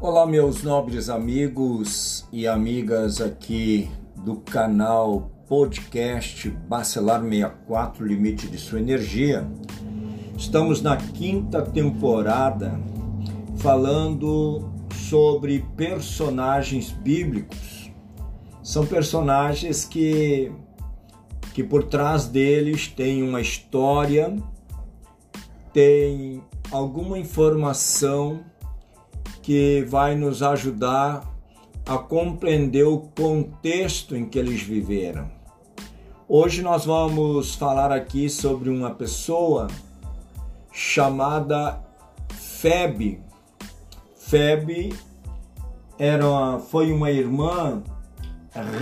Olá, meus nobres amigos e amigas aqui do canal podcast Bacelar 64 Limite de Sua Energia. Estamos na quinta temporada falando sobre personagens bíblicos. São personagens que, que por trás deles tem uma história, tem alguma informação que vai nos ajudar a compreender o contexto em que eles viveram. Hoje nós vamos falar aqui sobre uma pessoa chamada Febe. Febe era, foi uma irmã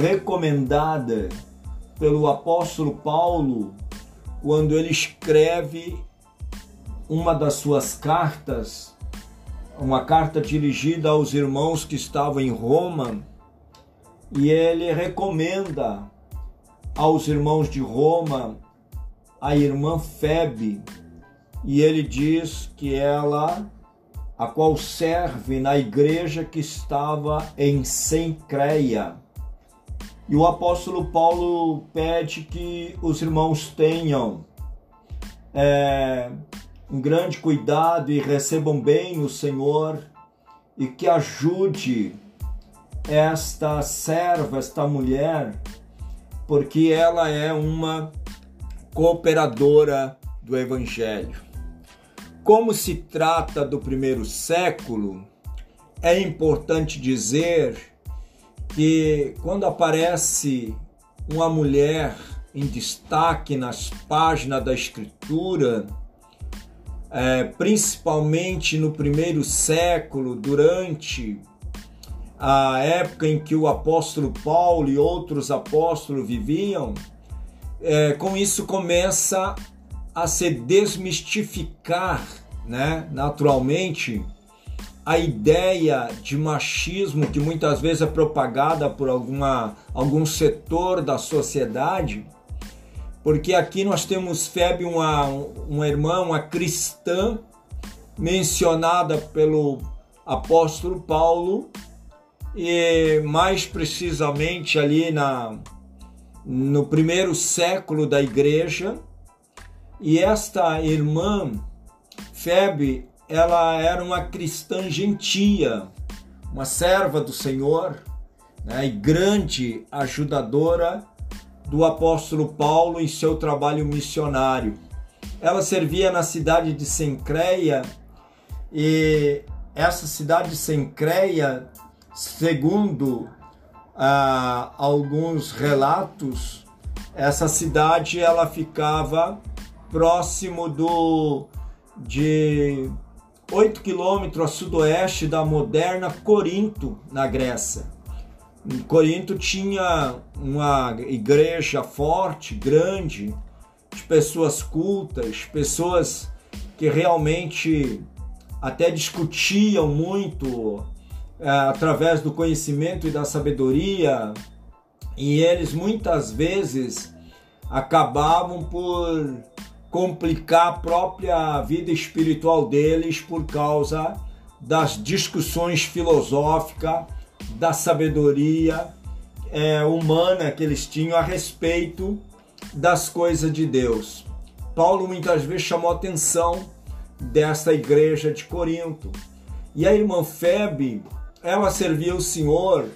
recomendada pelo apóstolo Paulo quando ele escreve uma das suas cartas uma carta dirigida aos irmãos que estavam em Roma e ele recomenda aos irmãos de Roma a irmã Febe e ele diz que ela a qual serve na igreja que estava em Sencreia. E o apóstolo Paulo pede que os irmãos tenham é, um grande cuidado e recebam bem o Senhor e que ajude esta serva, esta mulher, porque ela é uma cooperadora do Evangelho. Como se trata do primeiro século, é importante dizer que quando aparece uma mulher em destaque nas páginas da Escritura, é, principalmente no primeiro século, durante a época em que o apóstolo Paulo e outros apóstolos viviam, é, com isso começa a se desmistificar, né, naturalmente, a ideia de machismo que muitas vezes é propagada por alguma, algum setor da sociedade porque aqui nós temos Febe, uma, uma irmã, uma cristã, mencionada pelo apóstolo Paulo, e mais precisamente ali na, no primeiro século da igreja. E esta irmã, Febe, ela era uma cristã gentia, uma serva do Senhor, né, e grande ajudadora do apóstolo Paulo em seu trabalho missionário. Ela servia na cidade de Sencreia e essa cidade de Sencreia, segundo ah, alguns relatos, essa cidade ela ficava próximo do de 8 quilômetros a sudoeste da moderna Corinto, na Grécia. Corinto tinha uma igreja forte, grande, de pessoas cultas, pessoas que realmente até discutiam muito é, através do conhecimento e da sabedoria, e eles muitas vezes acabavam por complicar a própria vida espiritual deles por causa das discussões filosóficas da sabedoria é, humana que eles tinham a respeito das coisas de Deus. Paulo muitas vezes chamou a atenção desta igreja de Corinto. E a irmã Febe, ela servia o Senhor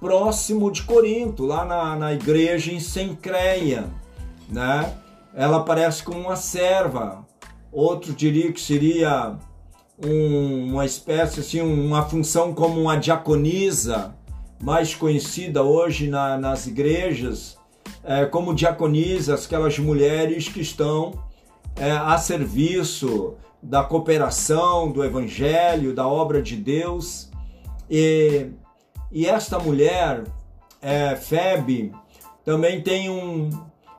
próximo de Corinto, lá na, na igreja em Sencreia, né? Ela aparece como uma serva. Outro diria que seria um, uma espécie, assim, uma função como uma diaconisa, mais conhecida hoje na, nas igrejas, é, como diaconisas, aquelas mulheres que estão é, a serviço da cooperação, do evangelho, da obra de Deus. E, e esta mulher, é, Febe, também tem um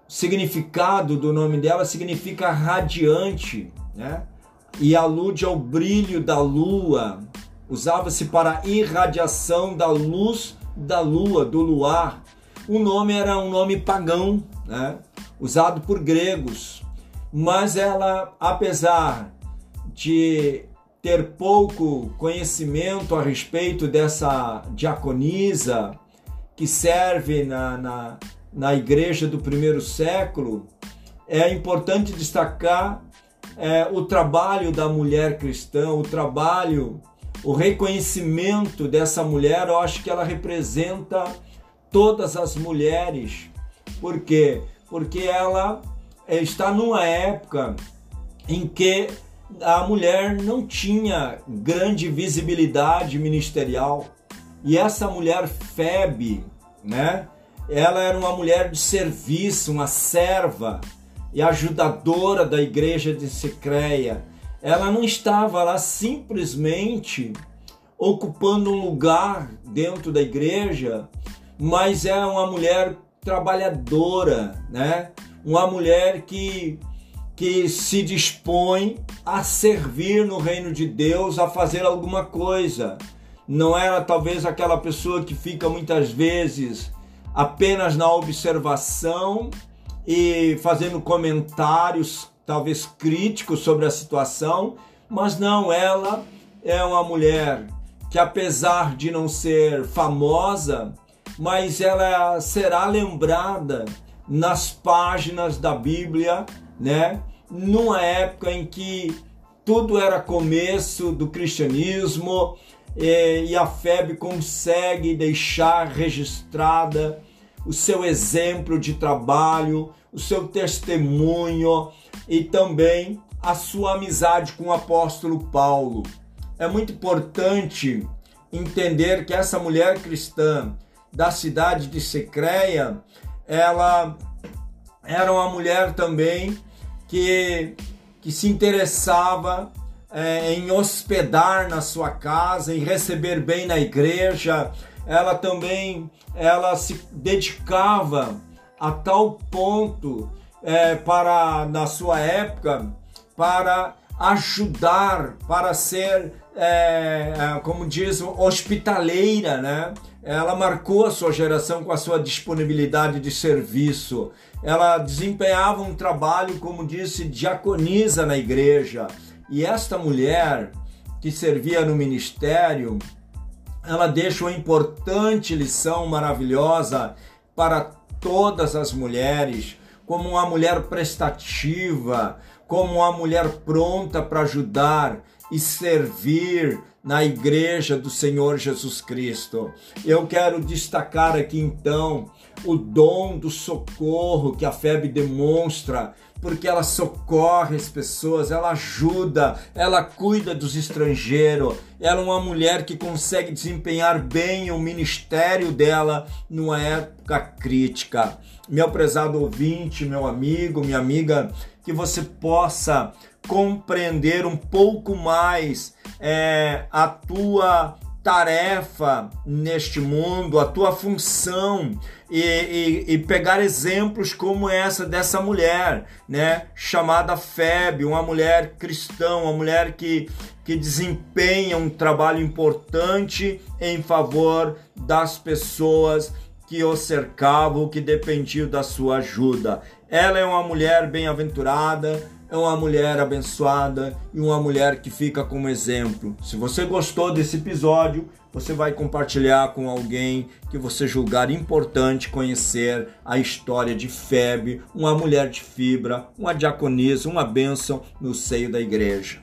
significado do nome dela, significa radiante, né? E alude ao brilho da lua. Usava-se para irradiação da luz da lua, do luar. O nome era um nome pagão, né? usado por gregos. Mas ela, apesar de ter pouco conhecimento a respeito dessa diaconisa que serve na, na, na igreja do primeiro século, é importante destacar é, o trabalho da mulher cristã, o trabalho, o reconhecimento dessa mulher. Eu acho que ela representa todas as mulheres. Por quê? Porque ela está numa época em que a mulher não tinha grande visibilidade ministerial. E essa mulher Febe, né? Ela era uma mulher de serviço, uma serva e ajudadora da igreja de Secreia. Ela não estava lá simplesmente ocupando um lugar dentro da igreja, mas é uma mulher trabalhadora, né? Uma mulher que que se dispõe a servir no reino de Deus, a fazer alguma coisa. Não era talvez aquela pessoa que fica muitas vezes apenas na observação e fazendo comentários, talvez críticos sobre a situação, mas não, ela é uma mulher que, apesar de não ser famosa, mas ela será lembrada nas páginas da Bíblia, né? numa época em que tudo era começo do cristianismo e a FEB consegue deixar registrada o seu exemplo de trabalho, o seu testemunho e também a sua amizade com o apóstolo Paulo. É muito importante entender que essa mulher cristã da cidade de Secreia, ela era uma mulher também que, que se interessava é, em hospedar na sua casa, em receber bem na igreja. Ela também ela se dedicava a tal ponto é, para na sua época para ajudar, para ser é, é como diz hospitaleira, né? Ela marcou a sua geração com a sua disponibilidade de serviço ela desempenhava um trabalho, como disse, diaconisa na igreja. E esta mulher que servia no ministério, ela deixa uma importante lição maravilhosa para todas as mulheres, como uma mulher prestativa, como uma mulher pronta para ajudar e servir na igreja do Senhor Jesus Cristo. Eu quero destacar aqui então o dom do socorro que a FEB demonstra, porque ela socorre as pessoas, ela ajuda, ela cuida dos estrangeiros. Ela é uma mulher que consegue desempenhar bem o ministério dela numa época crítica. Meu prezado ouvinte, meu amigo, minha amiga, que você possa compreender um pouco mais é, a tua tarefa neste mundo, a tua função e, e, e, pegar exemplos como essa dessa mulher, né, chamada Febe, uma mulher cristã, uma mulher que, que desempenha um trabalho importante em favor das pessoas que o cercavam, que dependiam da sua ajuda. Ela é uma mulher bem-aventurada, é uma mulher abençoada e uma mulher que fica como exemplo. Se você gostou desse episódio, você vai compartilhar com alguém que você julgar importante conhecer a história de Febe, uma mulher de fibra, uma diaconisa, uma bênção no seio da igreja.